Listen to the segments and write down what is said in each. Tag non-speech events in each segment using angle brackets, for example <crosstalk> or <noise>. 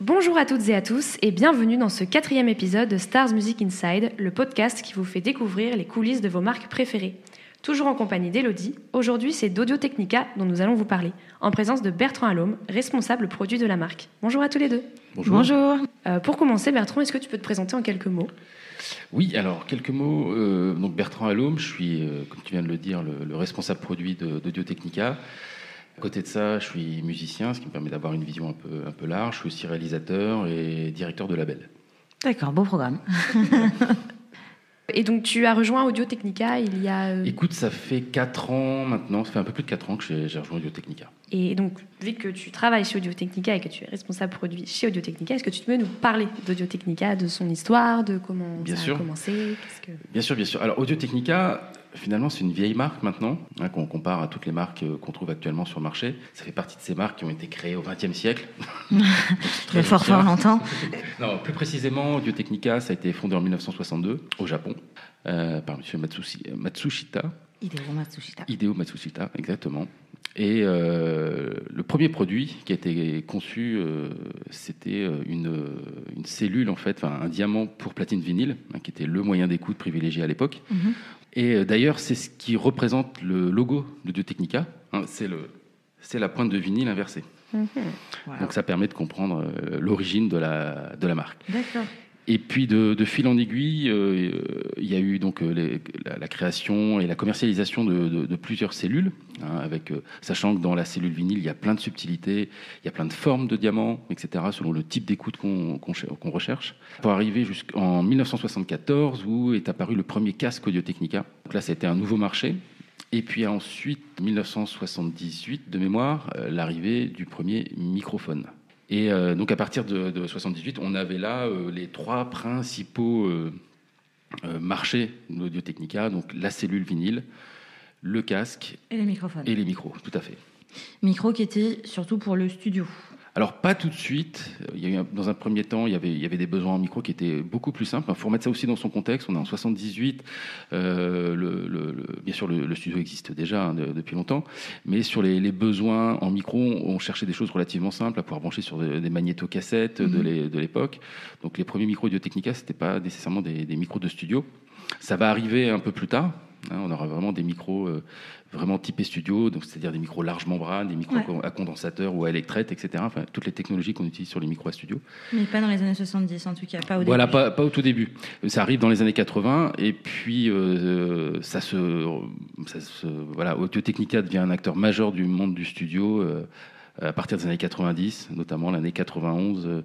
Bonjour à toutes et à tous et bienvenue dans ce quatrième épisode de Stars Music Inside, le podcast qui vous fait découvrir les coulisses de vos marques préférées. Toujours en compagnie d'Elodie, aujourd'hui c'est d'Audio Technica dont nous allons vous parler, en présence de Bertrand Allôme, responsable produit de la marque. Bonjour à tous les deux. Bonjour. Euh, pour commencer, Bertrand, est-ce que tu peux te présenter en quelques mots? Oui, alors quelques mots. Euh, donc Bertrand Allôme, je suis, euh, comme tu viens de le dire, le, le responsable produit de- d'Audio Technica. À côté de ça, je suis musicien, ce qui me permet d'avoir une vision un peu, un peu large. Je suis aussi réalisateur et directeur de label. D'accord, beau programme. <laughs> Et donc tu as rejoint Audio Technica il y a... euh, Écoute, ça fait 4 ans maintenant, ça fait un peu plus de 4 ans que j'ai j'ai rejoint Audio Technica. Et donc, vu que tu travailles chez Audio Technica et que tu es responsable produit chez Audio Technica, est-ce que tu peux nous parler d'Audio Technica, de son histoire, de comment Bien ça sûr. a commencé que... Bien sûr, bien sûr. Alors Audio Technica, finalement, c'est une vieille marque maintenant, hein, qu'on compare à toutes les marques euh, qu'on trouve actuellement sur le marché. Ça fait partie de ces marques qui ont été créées au XXe siècle. <laughs> Le fort fort longtemps. <laughs> Non, plus précisément, Audio Technica, ça a été fondé en 1962 au Japon euh, par M. Matsushi- Matsushita, Hideo Matsushita. Hideo Matsushita, exactement. Et euh, le premier produit qui a été conçu, euh, c'était euh, une, une cellule, en fait, un diamant pour platine vinyle, hein, qui était le moyen d'écoute privilégié à l'époque. Mhm. Et euh, d'ailleurs, c'est ce qui représente le logo d'Audio Technica. hein, c'est le, c'est la pointe de vinyle inversée. Wow. Donc ça permet de comprendre l'origine de la, de la marque. D'accord. Et puis de, de fil en aiguille, euh, il y a eu donc euh, la, création et la commercialisation de, de- de plusieurs cellules, hein, avec euh, sachant que dans la cellule vinyle il y a plein de subtilités, il y a plein de formes de diamants, etc. Selon le type d'écoute qu'on cher- qu'on recherche. Pour arriver jusqu'en 1974 où est apparu le premier casque Audio Technica. Donc là, été un nouveau marché. Et puis ensuite, 1978 de mémoire, euh, l'arrivée du premier microphone. Et euh, donc à partir de, de 78, on avait là euh, les trois principaux euh, marchés d'Audio Technica, donc la cellule vinyle, le casque Et les microphones. et les micros, tout à fait. Micro qui était surtout pour le studio. Alors pas tout de suite. Il y a eu un- dans un premier temps, il y avait, il y avait des besoins en micro qui étaient beaucoup plus simples. Il faut remettre ça aussi dans son contexte. On est en 78. Euh, le, le- le- bien sûr, le, studio existe déjà hein, de- depuis longtemps, mais sur les, les besoins en micro, on cherchait des choses relativement simples à pouvoir brancher sur des, des magnétocassettes de Mhm. de l'époque. Donc les premiers micros Audio Technica, c'était pas nécessairement des, des micros de studio. Ça va arriver un peu plus tard. Hein, on aura vraiment des micros euh, vraiment typés studio, donc c'est-à-dire des micros large membrane, des micros Ouais. à condensateur ou à électrette, etc. Enfin, toutes les technologies qu'on utilise sur les micros à studio. Mais pas dans les années 70 en tout cas, pas au Voilà, début. pas, pas au tout début. Ça arrive dans les années 80 et puis euh, ça se, ça se, voilà, Audio Technica devient un acteur majeur du monde du studio euh, à partir des années 90, notamment l'année 91 euh,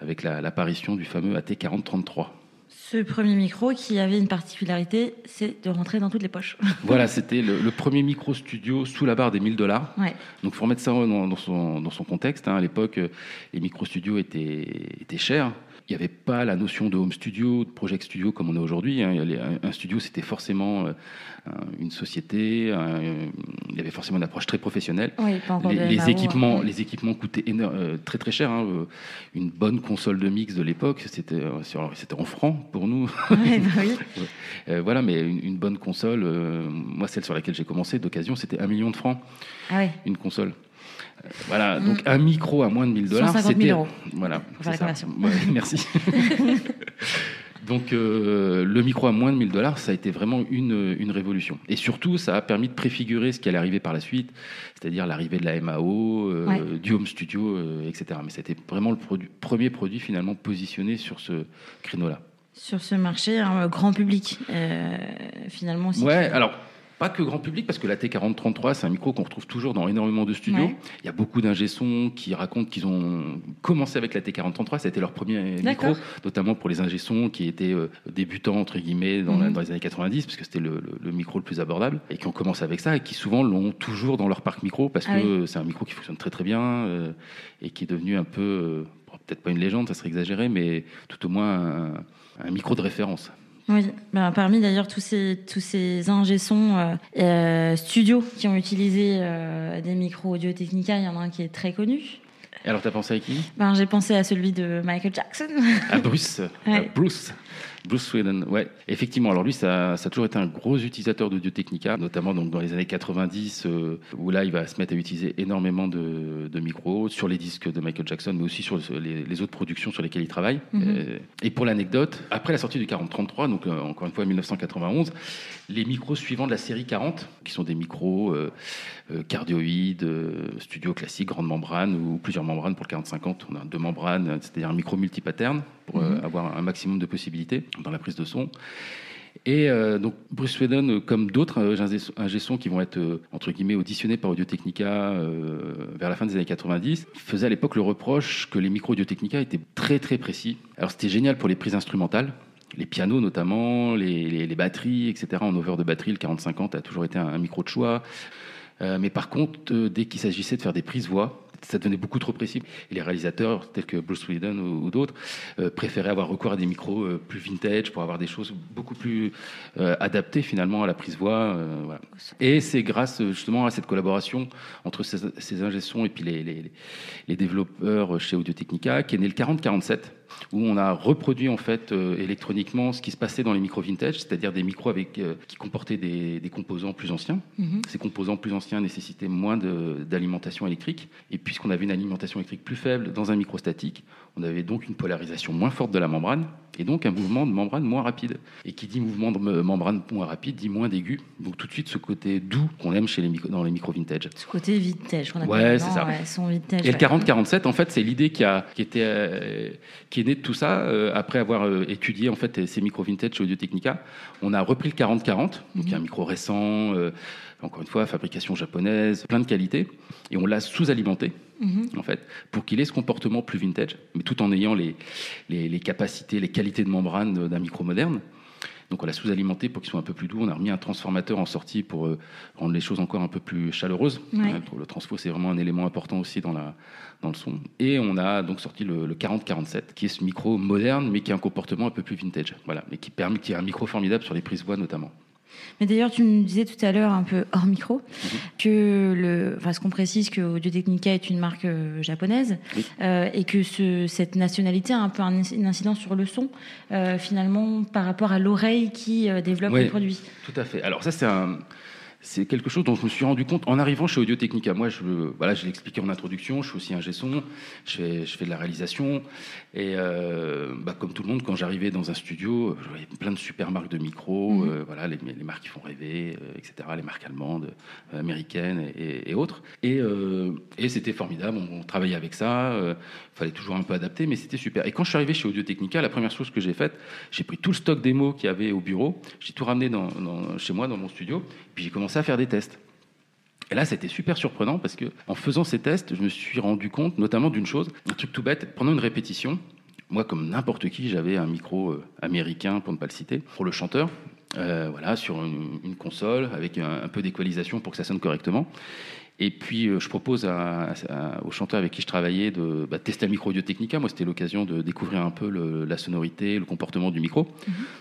avec la- l'apparition du fameux AT4033. Ce premier micro qui avait une particularité, c'est de rentrer dans toutes les poches. <laughs> Voilà, c'était le, le premier micro studio sous la barre des 1000 dollars. Ouais. Donc, il faut remettre ça dans, dans son, dans son contexte. hein. À l'époque, euh, les micro-studios étaient, étaient chers. Il n'y avait pas la notion de home studio, de project studio comme on a aujourd'hui. hein. Un, studio, c'était forcément euh, un- une société. il y avait forcément une approche très professionnelle. Oui, Les, MAO, équipements, ouais. les équipements coûtaient euh, très très cher. hein. Euh, Une bonne console de mix de l'époque, c'était en francs pour nous. <laughs> Ouais, bah oui. Voilà, mais une, une bonne console, moi celle sur laquelle j'ai commencé d'occasion, c'était un million de francs Ah une console. Euh, Voilà, donc un micro à moins de 1000 dollars, 150 000 c'était euros. <laughs> voilà, faire c'est la ça. conversion. Ouais, <laughs> merci. <laughs> donc euh, le micro à moins de 1000 dollars, ça a été vraiment une, une révolution. Et surtout, ça a permis de préfigurer ce qui allait arriver par la suite, c'est-à-dire l'arrivée de la MAO, euh, Ouais. du home studio, euh, etc. Mais c'était vraiment le premier produit finalement positionné sur ce créneau-là. Sur ce marché, un grand public, finalement. aussi. Ouais, alors pas que grand public, parce que la T4033, c'est un micro qu'on retrouve toujours dans énormément de studios. Ouais. Il y a beaucoup d'ingé qui racontent qu'ils ont commencé avec la T4033, ça a été leur premier micro, notamment pour les ingé qui étaient euh, débutants, entre guillemets, dans, la- Mhm. dans les années 90, parce que c'était le, le- le micro le plus abordable, et qui ont commencé avec ça, et qui souvent l'ont toujours dans leur parc micro, parce Ah que oui. c'est un micro qui fonctionne très très bien, euh, et qui est devenu un peu, euh, peut-être pas une légende, ça serait exagéré, mais tout au moins un, un micro de référence. Oui, ben, parmi d'ailleurs tous ces, tous ces ingé sons euh, euh, studios qui ont utilisé euh, des micros Audio Technica, il y en a un qui est très connu. Et alors, tu as pensé à qui? Ben, J'ai pensé à celui de Michael Jackson. À Bruce. <laughs> Ouais. À Bruce. Bruce Sweden, ouais. Effectivement, alors lui, ça, ça a toujours été un gros utilisateur d'Audio Technica, notamment donc dans les années 90, euh, où là, il va se mettre à utiliser énormément de, de micros sur les disques de Michael Jackson, mais aussi sur les, les autres productions sur lesquelles il travaille. Mhm. Euh, et pour l'anecdote, après la sortie du 4033, donc euh, encore une fois 1991, les micros suivants de la série 40, qui sont des micros euh, cardioïdes, studio classique, grande membrane ou plusieurs membranes pour le 4050, on a deux membranes, c'est-à-dire un micro multipattern pour euh, Mhm. avoir un maximum de possibilités dans la prise de son. Et euh, donc Bruce Sweden, euh, comme d'autres ingé- ingé-sons qui vont être euh, entre guillemets auditionnés par Audio Technica euh, vers la fin des années 90, faisait à l'époque le reproche que les micros Audio Technica étaient très très précis. Alors c'était génial pour les prises instrumentales, les pianos notamment, les, les- les batteries, etc. En over de batterie, le 4050 a toujours été un, un micro de choix. Mais par contre, dès qu'il s'agissait de faire des prises voix, ça devenait beaucoup trop précis. Et les réalisateurs, tels que Bruce Whedon ou, d'autres, euh, préféraient avoir recours à des micros euh, plus vintage pour avoir des choses beaucoup plus euh, adaptées finalement à la prise voix. euh, voilà. Et c'est grâce justement à cette collaboration entre ces, ces ingé-sons et puis les, les, les développeurs chez Audio Technica qu'est né le 4047 où on a reproduit en fait euh, électroniquement ce qui se passait dans les micros vintage, c'est-à-dire des micros avec, euh, qui comportaient des, des composants plus anciens. Mhm. Ces composants plus anciens nécessitaient moins d'alimentation électrique. Et puisqu'on avait une alimentation électrique plus faible dans un micro statique, on avait donc une polarisation moins forte de la membrane et donc un mouvement de membrane moins rapide. Et qui dit mouvement de me- membrane moins rapide dit moins d'aigu. Donc tout de suite ce côté doux qu'on aime chez les dans les micros vintage. Ce côté vintage qu'on appelle Ouais, c'est ça. ouais, son vintage. Et le ouais. 40-47, en fait, c'est l'idée qui, a, qui, était, euh, qui est née de tout ça. euh, après avoir euh, étudié en fait, ces micros vintage chez Audio Technica, on a repris le 40-40, donc Mhm. un micro récent, euh, encore une fois, fabrication japonaise, plein de qualités, et on l'a sous-alimenté. Mhm. En fait, pour qu'il ait ce comportement plus vintage, mais tout en ayant les, les, les capacités, les qualités de membrane d'un micro moderne. Donc on l'a sous-alimenté pour qu'il soit un peu plus doux. On a remis un transformateur en sortie pour euh, rendre les choses encore un peu plus chaleureuses. Ouais. Euh, pour le transfo, c'est vraiment un élément important aussi dans, la, dans le son. Et on a donc sorti le, le 4047, qui est ce micro moderne, mais qui a un comportement un peu plus vintage. Voilà, mais qui permet, qui est un micro formidable sur les prises voix notamment. Mais d'ailleurs, tu me disais tout à l'heure, un peu hors micro, Mhm. que le, enfin, ce qu'on précise que Audio Technica est une marque euh, japonaise Oui. euh, et que ce, cette nationalité a un peu un, une incidence sur le son, euh, finalement, par rapport à l'oreille qui développe Oui. le produit. Tout à fait. Alors ça, c'est un... C'est quelque chose dont je me suis rendu compte en arrivant chez Audio Technica. Moi, je, voilà, je l'ai expliqué en introduction, je suis aussi un son, je fais, je fais de la réalisation. Et euh, bah, comme tout le monde, quand j'arrivais dans un studio, je voyais plein de super marques de micros, Mhm. euh, voilà, les, les marques qui font rêver, euh, etc., les marques allemandes, américaines et, autres. Et, et c'était formidable, on, on travaillait avec ça, il fallait toujours un peu adapter, mais c'était super. Et quand je suis arrivé chez Audio Technica, la première chose que j'ai faite, j'ai pris tout le stock démo qu'il y avait au bureau, j'ai tout ramené dans, dans- chez moi, dans mon studio, puis j'ai commencé à faire des tests. Et là, c'était super surprenant parce que en faisant ces tests, je me suis rendu compte notamment d'une chose, un truc tout bête. Pendant une répétition, moi, comme n'importe qui, j'avais un micro euh, américain, pour ne pas le citer, pour le chanteur, euh, voilà, sur une, console avec un, un peu d'équalisation pour que ça sonne correctement. Et puis, euh, je propose à- à- au chanteur avec qui je travaillais de bah, tester le micro Audio Technica. Moi, c'était l'occasion de découvrir un peu le- la sonorité, le comportement du micro.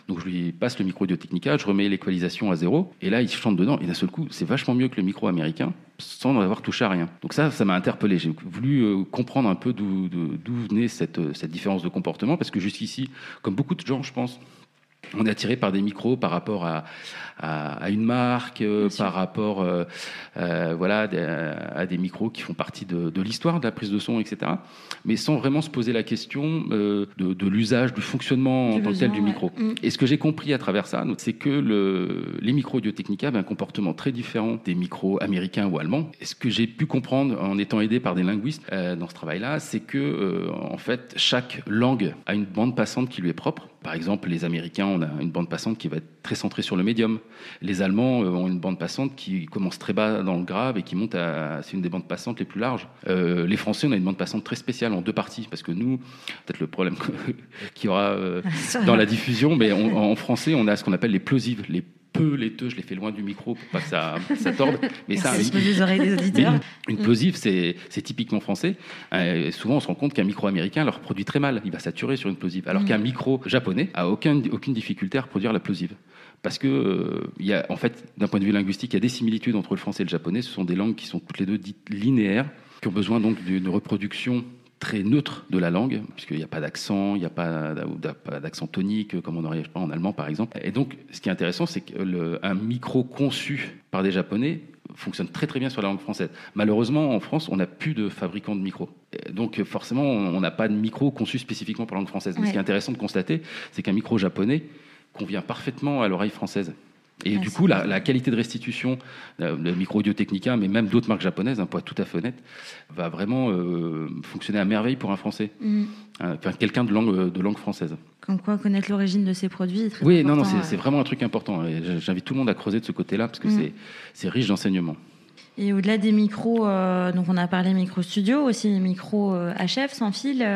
Donc, je lui passe le micro Audio Technica, je remets l'équalisation à zéro, et là, il chante dedans. Et d'un seul coup, c'est vachement mieux que le micro américain, sans avoir touché à rien. Donc ça, ça m'a interpellé. J'ai voulu euh, comprendre un peu d'où venait cette, euh, cette différence de comportement, parce que jusqu'ici, comme beaucoup de gens, je pense, on est attiré par des micros par rapport à, à, à une marque, euh, par rapport euh, euh, voilà, à des micros qui font partie de, de l'histoire de la prise de son, etc. Mais sans vraiment se poser la question de, de l'usage, du fonctionnement en Du tant que tel du micro. Mm. Et ce que j'ai compris à travers ça, c'est que le, les micros Audio Technica avaient un comportement très différent des micros américains ou allemands. Et ce que j'ai pu comprendre en étant aidé par des linguistes dans ce travail-là, c'est que en fait chaque langue a une bande passante qui lui est propre. Par exemple, les Américains, on a une bande passante qui va être très centrée sur le médium. Les Allemands euh, ont une bande passante qui commence très bas dans le grave et qui monte à. C'est une des bandes passantes les plus larges. Euh, les Français, on a une bande passante très spéciale en deux parties parce que nous, peut-être le problème <laughs> qu'il y aura euh, <laughs> dans la diffusion, mais on- en français, on a ce qu'on appelle les plosives, les peu laiteux, je les fais loin du micro pour pas que ça, ça torde. Mais ça, Merci les oreilles des mais auditeurs. une, une plosive, c'est typiquement français. Euh, et souvent, on se rend compte qu'un micro américain leur produit très mal. Il va saturer sur une plosive. Alors Mm. qu'un micro japonais a aucun, aucune difficulté à reproduire la plosive. Parce que, euh, y a, en fait, d'un point de vue linguistique, il y a des similitudes entre le français et le japonais. Ce sont des langues qui sont toutes les deux dites linéaires. qui ont besoin donc d'une reproduction très neutre de la langue, puisqu'il n'y a pas d'accent, il n'y a pas d'accent tonique, comme on aurait pas en allemand par exemple. Et donc, ce qui est intéressant, c'est qu'un micro conçu par des Japonais fonctionne très très bien sur la langue française. Malheureusement, en France, on n'a plus de fabricants de micros. Donc forcément, on n'a pas de micro conçu spécifiquement pour la langue française. Mais ce qui est intéressant de constater, c'est qu'un micro japonais convient parfaitement à l'oreille française. Et du coup, la, qualité de restitution, euh, le micro Audio Technica, mais même d'autres marques japonaises, un hein, pour tout à fait honnête, va vraiment euh, fonctionner à merveille pour un Français, mm. enfin, quelqu'un de langue, de langue française. Comme quoi, connaître l'origine de ses produits est très oui, important. Oui, non, non, c'est vraiment un truc important. J'invite tout le monde à creuser de ce côté-là, parce que mm. c'est riche d'enseignements. Et au-delà des micros, euh, donc on a parlé micro studio, aussi les micros HF sans fil,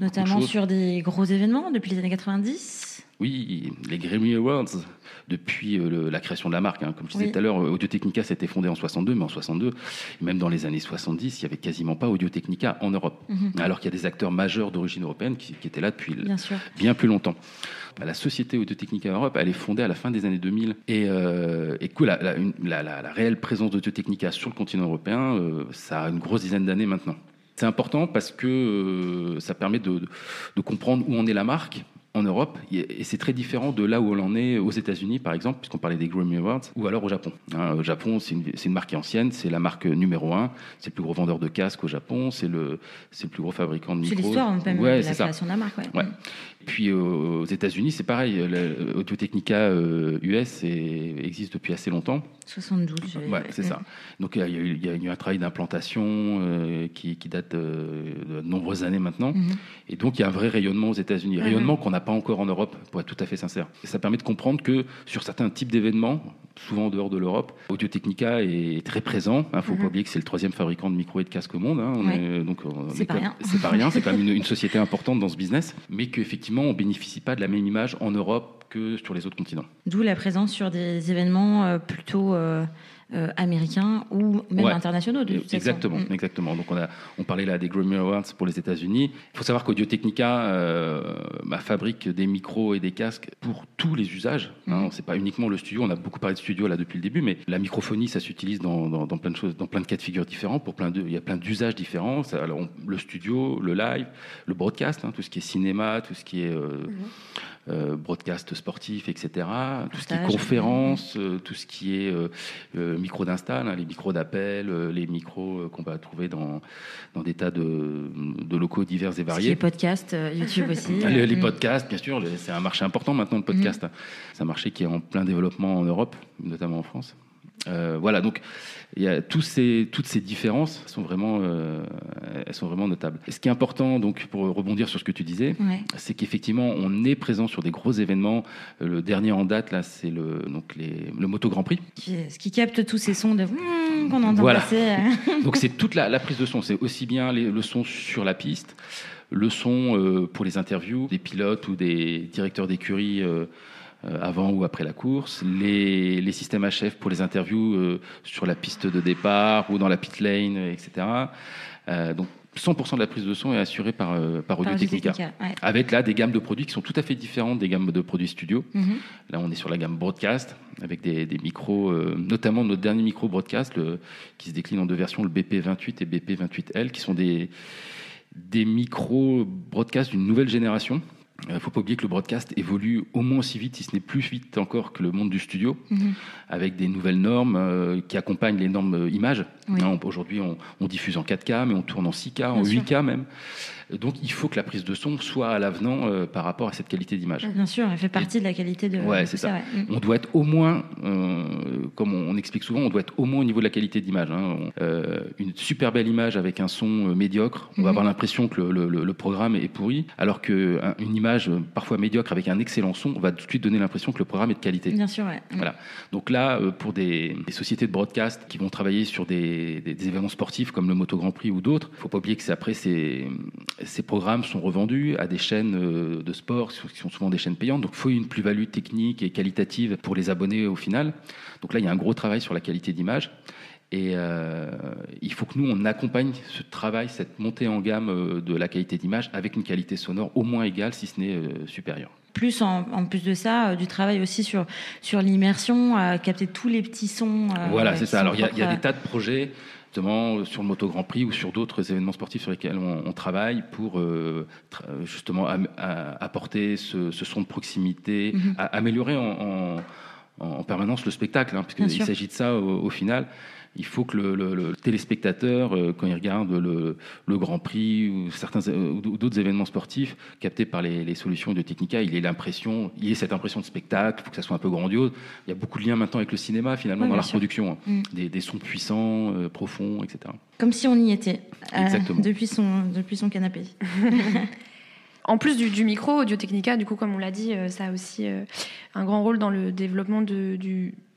notamment sur des gros événements depuis les années 90. Oui, les Grammy Awards, depuis euh, la création de la marque. Hein. Comme je disais tout à l'heure, Audio Technica s'était fondé en 62, mais en 62, même dans les années 70, il n'y avait quasiment pas Audio Technica en Europe. Mhm. Alors qu'il y a des acteurs majeurs d'origine européenne qui, étaient là depuis bien, plus longtemps. Bah, la société Audio Technica Europe, elle est fondée à la fin des années 2000. Et, euh, et la, la, réelle présence d'Audio Technica sur le continent européen, euh, ça a une grosse dizaine d'années maintenant. C'est important parce que ça permet de, comprendre où en est la marque, en Europe, et c'est très différent de là où on en est aux États-Unis, par exemple, puisqu'on parlait des Grammy Awards, ou alors au Japon. Hein, au Japon, c'est une, marque ancienne, c'est la marque numéro un, c'est le plus gros vendeur de casques au Japon, c'est le, le plus gros fabricant de micros. C'est l'histoire, même, ouais, de la création de la marque. Ouais. Puis euh, aux États-Unis, c'est pareil. Audio-Technica US euh, existe depuis assez longtemps. 72. Ouais, c'est ça. Donc il y, a eu un travail d'implantation euh, qui, date de nombreuses années maintenant. Mhm. Et donc il y a un vrai rayonnement aux États-Unis. Rayonnement qu'on n'a pas encore en Europe, pour être tout à fait sincère. Et ça permet de comprendre que sur certains types d'événements, souvent en dehors de l'Europe. Audio Technica est très présent. Il hein, ne faut pas mhm. oublier que c'est le troisième fabricant de micros et de casques au monde. Hein. donc, c'est pas, rien. C'est pas rien. C'est quand même <laughs> une, société importante dans ce business, mais qu'effectivement, on bénéficie pas de la même image en Europe que sur les autres continents. D'où la présence sur des événements euh, plutôt euh, américains ou même internationaux. De exactement, mm. exactement. Donc on a, on parlait là des Grammy Awards pour les États-Unis. Il faut savoir qu'Audio Technica euh, bah, fabrique des micros et des casques pour tous les usages. Hein. Mm. C'est pas uniquement le studio. On a beaucoup parlé de studio là depuis le début, mais la microphonie, ça s'utilise dans, dans, plein de choses, dans plein de cas de figure différents. Pour plein de, il y a plein d'usages différents. alors le studio, le live, le broadcast, hein, tout ce qui est cinéma, tout ce qui est euh, mm-hmm. Euh, broadcast sportif, etc. Tout ce qui est conférence, euh, tout ce qui est euh, micro d'install, hein, les micros d'appel, les micros qu'on va trouver dans, dans des tas de, de locaux divers et variés. Les podcasts, YouTube aussi. <laughs> les, mm. podcasts, bien sûr, c'est un marché important maintenant le podcast. Mm. C'est un marché qui est en plein développement en Europe, notamment en France. Euh, voilà, donc il y a tous ces, toutes ces différences sont vraiment, euh, elles sont vraiment notables. Et ce qui est important, donc, pour rebondir sur ce que tu disais, c'est qu'effectivement, on est présent sur des gros événements. Euh, le dernier en date, là, c'est le, donc les, le Moto Grand Prix. Ce qui capte tous ces sons de qu'on entend passer. <laughs> donc c'est <laughs> toute la, prise de son. C'est aussi bien le son sur la piste, le son pour les interviews des pilotes ou des directeurs d'écurie euh, avant ou après la course, les, les, systèmes HF pour les interviews euh, sur la piste de départ ou dans la pit lane, etc. Euh, donc 100% de la prise de son est assurée par, par Audio Technica, avec là des gammes de produits qui sont tout à fait différentes des gammes de produits studio. Mhm. Là, on est sur la gamme broadcast avec des, des micros, notamment notre dernier micro broadcast qui se décline en deux versions, le BP28 et BP28L, qui sont des, des micros broadcast d'une nouvelle génération il ne faut pas oublier que le broadcast évolue au moins aussi vite, si ce n'est plus vite encore que le monde du studio, mhm. avec des nouvelles normes euh, qui accompagnent les normes euh, images. Hein, aujourd'hui, on, diffuse en 4K, mais on tourne en 6K, en 8K même. Donc il faut que la prise de son soit à l'avenant euh, par rapport à cette qualité d'image. Bien sûr, elle fait partie de la qualité de. Ouais, c'est ça. On doit être au moins, euh, comme on, explique souvent, on doit être au moins au niveau de la qualité d'image. Hein. Euh, une super belle image avec un son médiocre, on va mm-hmm. avoir l'impression que le, programme est pourri, alors qu'une image parfois médiocre avec un excellent son, on va tout de suite donner l'impression que le programme est de qualité. Bien sûr, ouais. Voilà. Donc là, pour des, sociétés de broadcast qui vont travailler sur des, des, événements sportifs comme le Moto Grand Prix ou d'autres, il ne faut pas oublier que c'est après c'est ces programmes sont revendus à des chaînes euh, de sport qui sont souvent des chaînes payantes. Donc il faut une plus-value technique et qualitative pour les abonnés au final. Donc là, il y a un gros travail sur la qualité d'image. Et euh, il faut que nous, on accompagne ce travail, cette montée en gamme euh, de la qualité d'image avec une qualité sonore au moins égale, si ce n'est supérieure. Plus en, plus de ça, du travail aussi sur, sur l'immersion, à capter tous les petits sons. voilà, c'est ça. Alors il y, a des tas de projets justement sur le Moto Grand Prix ou sur d'autres événements sportifs sur lesquels on, travaille pour justement apporter ce, son de proximité, mm-hmm. améliorer en, permanence le spectacle, hein, puisqu'il s'agit de ça au final il faut que le, téléspectateur, euh, quand il regarde le, Grand Prix ou certains euh, ou d'autres événements sportifs captés par les, solutions de Technica, il ait l'impression, il ait cette impression de spectacle, il faut que ça soit un peu grandiose. Il y a beaucoup de liens maintenant avec le cinéma finalement dans la reproduction, hein. mm. des, sons puissants, euh, profonds, etc. Comme si on y était depuis son depuis son canapé. <laughs> En plus du, micro, Audio Technica, du coup, comme on l'a dit, ça a aussi un grand rôle dans le développement du,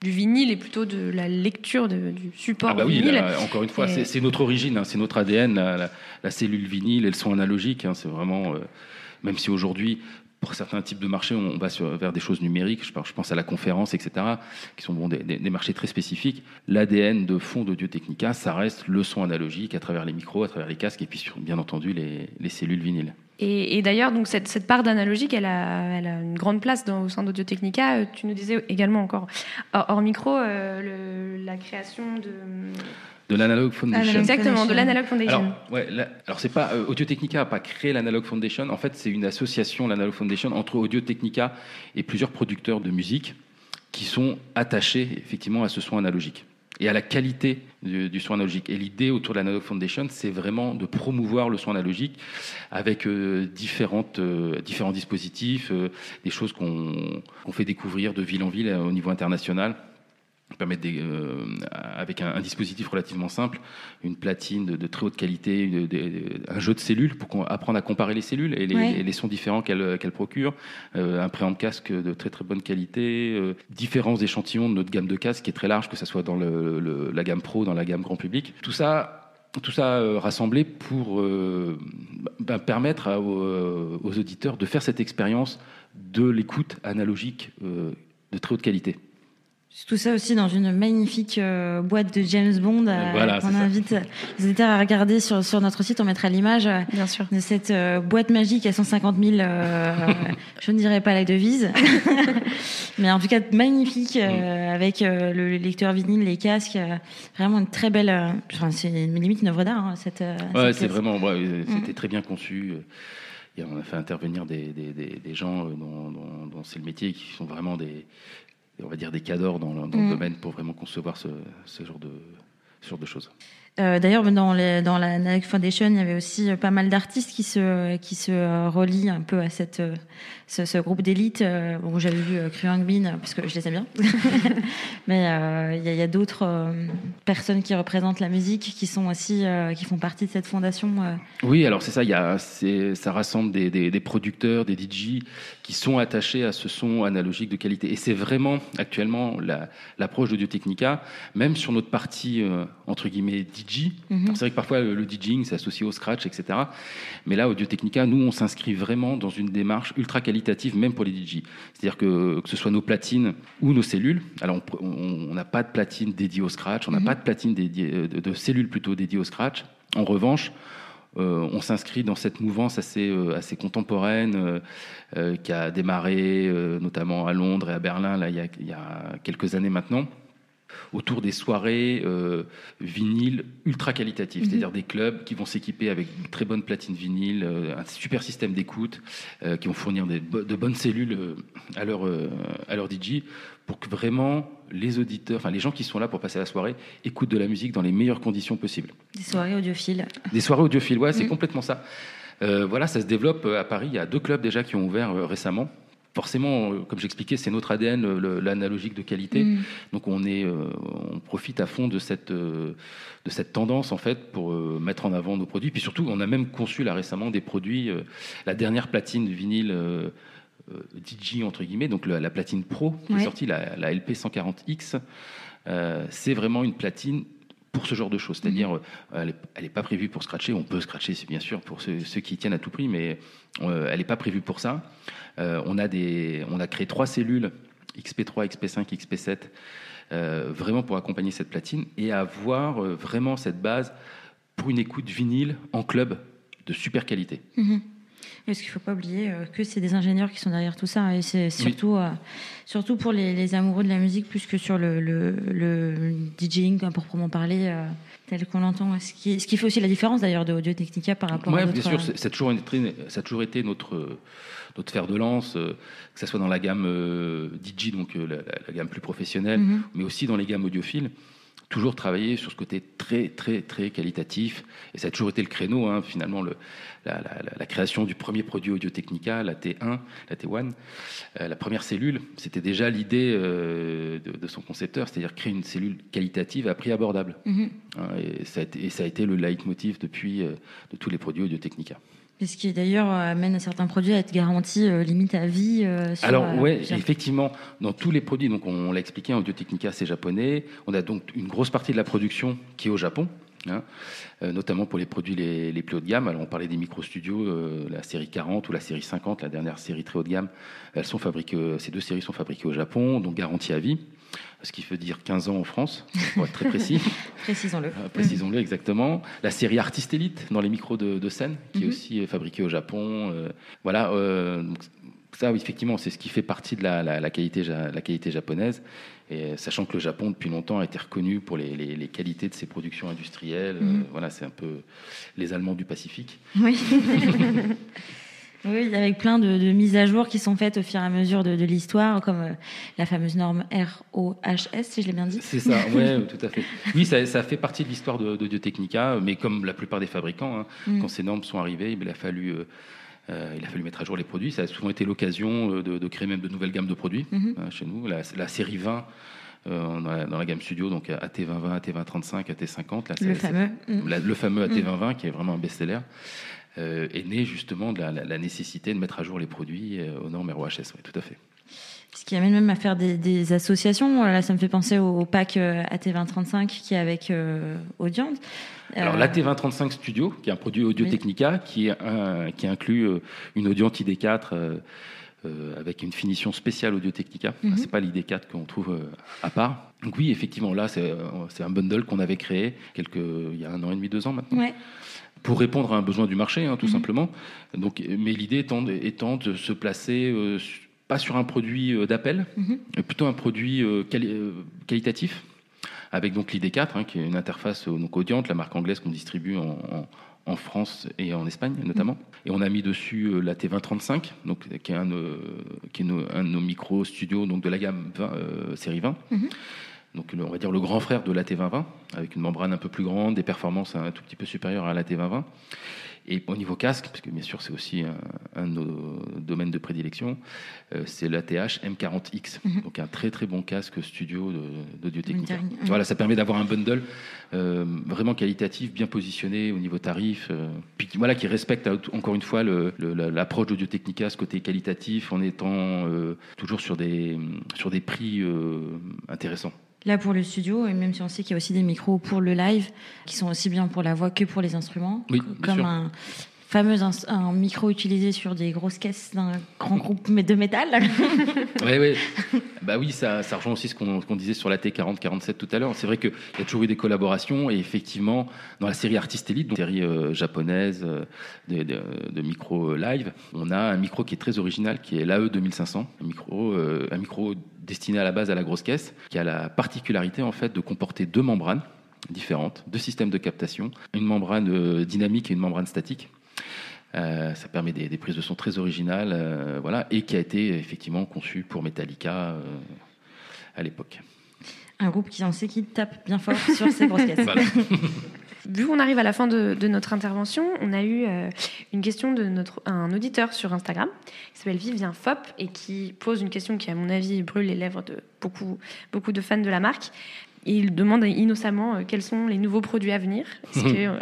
du vinyle et plutôt de la lecture du support ah bah oui, encore une fois, c'est notre origine, hein, c'est notre ADN, la, cellule vinyle et le son analogique. Hein, c'est vraiment, euh, même si aujourd'hui, pour certains types de marchés, on va vers des choses numériques, je, pense à la conférence, etc., qui sont bon, des, marchés très spécifiques. L'ADN de fond d'Audio Technica, ça reste le son analogique à travers les micros, à travers les casques et puis bien entendu les, les cellules vinyles. Et, d'ailleurs, donc cette, cette part d'analogique, elle a, elle a, une grande place dans, au sein d'Audio Technica. Euh, tu nous disais également encore hors, micro euh, le, la création de de l'Analog Foundation. Exactement, de l'Analog Foundation. Alors, ouais, alors c'est pas euh, Audio Technica n'a pas créé l'Analog Foundation. En fait, c'est une association, l'Analog Foundation, entre Audio Technica et plusieurs producteurs de musique qui sont attachés effectivement à ce son analogique et à la qualité du, son analogique. Et l'idée autour de l'Analog Foundation, c'est vraiment de promouvoir le son analogique avec euh, différentes, euh, différents dispositifs, euh, des choses qu'on fait découvrir de ville en ville au niveau international permettre euh, avec un, dispositif relativement simple, une platine de, très haute qualité, un jeu de cellules pour apprendre à comparer les cellules et les, sons différents qu'elles procurent, euh, un préamp casque de très très bonne qualité, euh, différents échantillons de notre gamme de casques qui est très large, que ce soit dans la gamme pro, dans la gamme grand public. Tout ça tout ça rassemblé pour bah, permettre aux, aux, auditeurs de faire cette expérience de l'écoute analogique de très haute qualité. Tout ça aussi dans une magnifique euh, boîte de James Bond euh, On invite les auditeurs à regarder sur, sur notre site. On mettra l'image euh, de cette boîte magique à 150 000. <laughs> je ne dirais pas la devise, <laughs> mais en tout cas magnifique mm. avec le lecteur vinyle, les casques. vraiment une très belle. Enfin, c'est limite une œuvre d'art. Hein, cette, ouais, c'est vraiment. Mm. C'était très bien conçu. Et on a fait intervenir des, des, des, gens dont, dont, dont c'est le métier qui sont vraiment des, on va dire des cadors dans, le mm. domaine pour vraiment concevoir ce, genre de, ce genre de choses. Euh, d'ailleurs, dans, dans, la Nike Foundation, il y avait aussi pas mal d'artistes qui se, qui se relient un peu à cette, ce, groupe d'élite. Euh, bon, j'avais vu euh, Kruang Bin, parce que je les aime bien. <laughs> Mais euh, il y a, d'autres personnes qui représentent la musique qui sont aussi, qui font partie de cette fondation. Oui, alors c'est ça. Il y a, ça rassemble des, des, producteurs, des DJ qui sont attachés à ce son analogique de qualité. Et c'est vraiment actuellement l'approche d'Audio Technica, même sur notre partie entre guillemets DJ. Mhm. C'est vrai que parfois le, DJing c'est associé au scratch, etc. Mais là, Audio Technica, nous, on s'inscrit vraiment dans une démarche ultra qualitative même pour les DJ. C'est-à-dire que, que ce soit nos platines ou nos cellules. Alors, on n'a pas de platine dédiée au scratch, on n'a mhm. pas de platine dédiée, euh, de, cellules plutôt dédiées au scratch. En revanche, euh, on s'inscrit dans cette mouvance assez, euh, assez contemporaine qui a démarré notamment à Londres et à Berlin là, il, y a, il y a quelques années maintenant autour des soirées euh, vinyles ultra qualitatives, mhm. c'est-à-dire des clubs qui vont s'équiper avec une très bonne platine vinyle, euh, un super système d'écoute, euh, qui vont fournir de bonnes cellules euh, à leur, à leur DJ pour que vraiment les auditeurs, enfin les gens qui sont là pour passer la soirée, écoutent de la musique dans les meilleures conditions possibles. Des soirées audiophiles. Des soirées audiophiles, ouais, c'est mhm. complètement ça. voilà, ça se développe à Paris. Il y a deux clubs déjà qui ont ouvert récemment forcément, euh, comme j'expliquais, c'est notre ADN, l'analogique de qualité. Mm. Donc on, est, euh, on profite à fond de cette, euh, de cette tendance en fait pour mettre en avant nos produits. Puis surtout, on a même conçu là récemment des produits, la dernière platine de vinyle DJ entre guillemets, donc la, platine Pro qui est sortie, la, LP 140X. c'est vraiment une platine pour ce genre de choses. C'est-à-dire, mm. elle n'est pas prévue pour scratcher. On peut scratcher, c'est bien sûr, pour ceux, ceux, qui tiennent à tout prix, mais elle n'est pas prévue pour ça. Euh, on, a des, on a créé trois cellules, XP3, XP5, XP7, vraiment pour accompagner cette platine et avoir euh, vraiment cette base pour une écoute vinyle en club de super qualité. Mhm. Est-ce qu'il ne faut pas oublier que c'est des ingénieurs qui sont derrière tout ça et c'est surtout, surtout pour les, amoureux de la musique plus que sur le, le, le DJing, pour proprement parler tel qu'on l'entend. Ce qui, ce qui fait aussi la différence d'ailleurs de Audio Technica par rapport à Oui, bien sûr, ça a, toujours été, ça a toujours été notre, notre fer de lance, euh, que ce soit dans la gamme euh, DJ, donc euh, la, gamme plus professionnelle, mm-hmm. mais aussi dans les gammes audiophiles toujours travailler sur ce côté très, très, très qualitatif. Et ça a toujours été le créneau, hein, finalement, le, la, création du premier produit Audio Technica, la T1, la T1. Euh, la première cellule, c'était déjà l'idée euh, de, son concepteur, c'est-à-dire créer une cellule qualitative à prix abordable. Mm-hmm. Hein, et, ça a été, et, ça a été, le leitmotiv depuis euh, de tous les produits Audio Ce qui d'ailleurs amène à certains produits à être garantis euh, limite à vie. Euh, Alors euh, oui, effectivement, dans tous les produits, donc on, l'a expliqué, Audio Technica c'est japonais. On a donc une grosse partie de la production qui est au Japon. Hein, notamment pour les produits les, plus haut de gamme. Alors on parlait des micro studios, la série 40 ou la série 50, la dernière série très haut de gamme. Elles sont fabriquées, ces deux séries sont fabriquées au Japon, donc garantie à vie ce qui veut dire 15 ans en France, pour être très précis. <laughs> Précisons-le. Euh, précisons-le exactement. La série Artiste Elite dans les micros de, scène, qui est mhm. aussi fabriquée au Japon. Euh, voilà. Euh, ça, oui, effectivement, c'est ce qui fait partie de la, qualité, la qualité japonaise. Et sachant que le Japon, depuis longtemps, a été reconnu pour les, qualités de ses productions industrielles. Mhm. voilà, c'est un peu les Allemands du Pacifique. Oui. <laughs> Oui, avec plein de, mises à jour qui sont faites au fur et à mesure de, l'histoire, comme euh, la fameuse norme ROHS, si je l'ai bien dit. C'est ça, oui, <laughs> tout à fait. Oui, ça, fait partie de l'histoire d'Audio-Technica, mais comme la plupart des fabricants, hein, mm. quand ces normes sont arrivées, il a fallu... Euh, euh, il a fallu mettre à jour les produits. Ça a souvent été l'occasion de, créer même de nouvelles gammes de produits mm-hmm. chez nous. La, série 20 dans, la, gamme studio, donc AT2020, AT2035, AT50. le fameux. le fameux AT2020 qui est vraiment un best-seller. Euh, est né justement de la, nécessité de mettre à jour les produits euh, aux normes ROHS. Oui, tout à fait. Ce qui amène même à faire des, associations. Là, ça me fait penser au, pack euh, AT2035 qui est avec Audience. Alors l'AT2035 Studio, qui est un produit Audio Technica, qui, qui inclut une Audience ID4 avec une finition spéciale Audio Technica. Ce mhm. C'est pas l'ID4 qu'on trouve à part. Donc oui, effectivement, là, c'est un bundle qu'on avait créé quelques, il y a un an et demi, deux ans maintenant. Ouais pour répondre à un besoin du marché, hein, tout mhm. simplement. Donc, mais l'idée étant, de se placer euh, pas sur un produit euh, d'appel, mhm. mais plutôt un produit euh, qualitatif, avec donc l'ID4, hein, qui est une interface donc audiente, la marque anglaise qu'on distribue en, France et en Espagne notamment. Mhm. Et on a mis dessus la T2035, donc, qui est un, qui est un de nos micro studios donc de la gamme série 20 donc on va dire le grand frère de la T2020, avec une membrane un peu plus grande, des performances un tout petit peu supérieures à la T2020. Et au niveau casque, parce que bien sûr c'est aussi un, de nos domaines de prédilection, euh, c'est l'ATH M40X, mhm. donc un très très bon casque studio d'audio technica. Voilà, ça permet d'avoir un bundle euh, vraiment qualitatif, bien positionné au niveau tarif, euh, puis voilà qui respecte encore une fois l'approche d'audio technica, ce côté qualitatif, en étant toujours sur des sur des prix intéressants là pour le studio, et même si on sait qu'il y a aussi des micros pour le live, qui sont aussi bien pour la voix que pour les instruments, oui, comme un fameux un micro utilisé sur des grosses caisses d'un grand groupe de métal. <laughs> oui, oui. <laughs> Bah oui, ça, ça rejoint aussi ce qu'on disait sur la T40-47 tout à l'heure. C'est vrai qu'il y a toujours eu des collaborations et effectivement, dans la série Artist Elite, donc série euh, japonaise euh, de, de, de, micro live, on a un micro qui est très original, qui est l'AE 2500, un micro, euh, un micro destiné à la base à la grosse caisse, qui a la particularité en fait de comporter deux membranes différentes, deux systèmes de captation, une membrane euh, dynamique et une membrane statique. Euh, ça permet des, prises de son très originales, euh, voilà, et qui a été effectivement conçu pour Metallica à l'époque. Un groupe qui en sait qui tape bien fort sur ses grosses <laughs> caisses. <laughs> Vu qu'on arrive à la fin de, notre intervention, on a eu euh, une question de notre, un auditeur sur Instagram qui s'appelle Vivien Fop et qui pose une question qui, à mon avis, brûle les lèvres de beaucoup, beaucoup de fans de la marque. il demande innocemment euh, quels sont les nouveaux produits à venir. <laughs> Euh,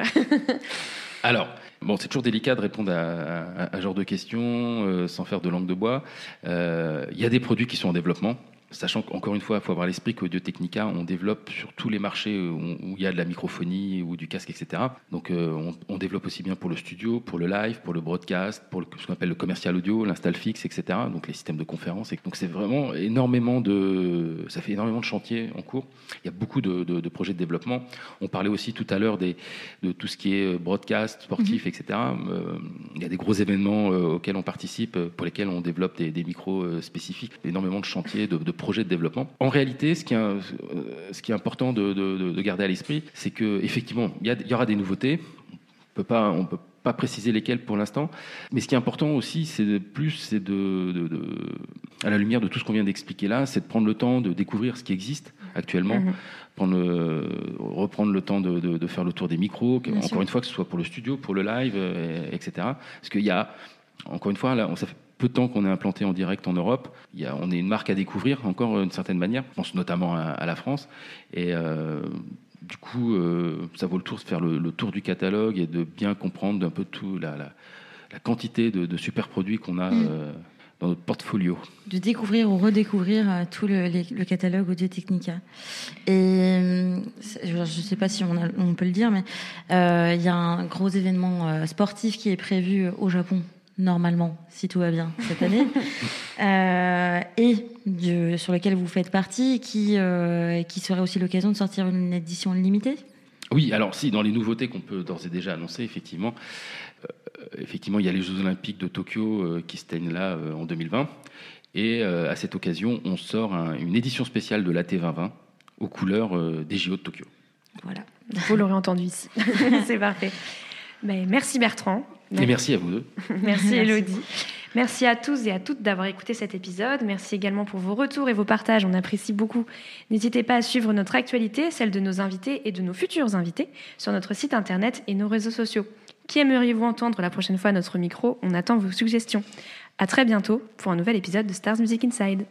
Alors, Bon, c'est toujours délicat de répondre à, ce genre de questions sans faire de langue de bois. Il y a des produits qui sont en développement. Sachant qu'encore une fois, il faut avoir l'esprit qu'Audio Technica, on développe sur tous les marchés où, il y a de la microphonie ou du casque, etc. Donc euh, on, développe aussi bien pour le studio, pour le live, pour le broadcast, pour ce qu'on appelle le commercial audio, l'install fixe, etc. Donc les systèmes de conférence. donc c'est vraiment énormément de, ça fait énormément de chantiers en cours. Il y a beaucoup de, projets de développement. On parlait aussi tout à l'heure de tout ce qui est broadcast, sportif, mhm. etc. Euh, il y a des gros événements euh, auxquels on participe, pour lesquels on développe des, micros spécifiques. Énormément de chantiers, de projet de développement. En réalité, ce qui est, euh, ce qui est important de, garder à l'esprit, c'est qu'effectivement, il y, y, aura des nouveautés. On peut pas, on peut pas préciser lesquelles pour l'instant. Mais ce qui est important aussi, c'est de, plus, c'est de, à la lumière de tout ce qu'on vient d'expliquer là, c'est de prendre le temps de découvrir ce qui existe actuellement, mhm. prendre reprendre le temps de, faire le tour des micros, encore une fois, que ce soit pour le studio, pour le live, euh, etc. Parce qu'il y a, encore une fois, là, on, ça fait peu de temps qu'on est implanté en direct en Europe. Il y a, on est une marque à découvrir encore d'une certaine manière. Je pense notamment à, la France. Et euh, du coup, euh, ça vaut le tour de faire le, tour du catalogue et de bien comprendre un peu tout la, la, quantité de, super produits qu'on a. Mm. Euh, dans notre portfolio. De découvrir ou redécouvrir tout le, le catalogue Audio Technica. Et je ne sais pas si on, on, peut le dire, mais il y a un gros événement sportif qui est prévu au Japon normalement, si tout va bien cette année, <laughs> euh, et sur lequel vous faites partie, qui, euh, qui serait aussi l'occasion de sortir une édition limitée? Oui, alors si, dans les nouveautés qu'on peut d'ores et déjà annoncer, effectivement, euh, effectivement, il y a les Jeux Olympiques de Tokyo qui se teignent là en 2020, et à cette occasion, on sort une édition spéciale de l'AT 2020 aux couleurs des JO de Tokyo. Voilà, vous l'aurez entendu ici, <laughs> <laughs> c'est parfait. Mais merci Bertrand. Et merci à vous deux. <laughs> merci Elodie. Merci à tous et à toutes d'avoir écouté cet épisode. Merci également pour vos retours et vos partages. On apprécie beaucoup. N'hésitez pas à suivre notre actualité, celle de nos invités et de nos futurs invités, sur notre site internet et nos réseaux sociaux. Qui aimeriez-vous entendre la prochaine fois à notre micro? On attend vos suggestions. À très bientôt pour un nouvel épisode de Stars Music Inside.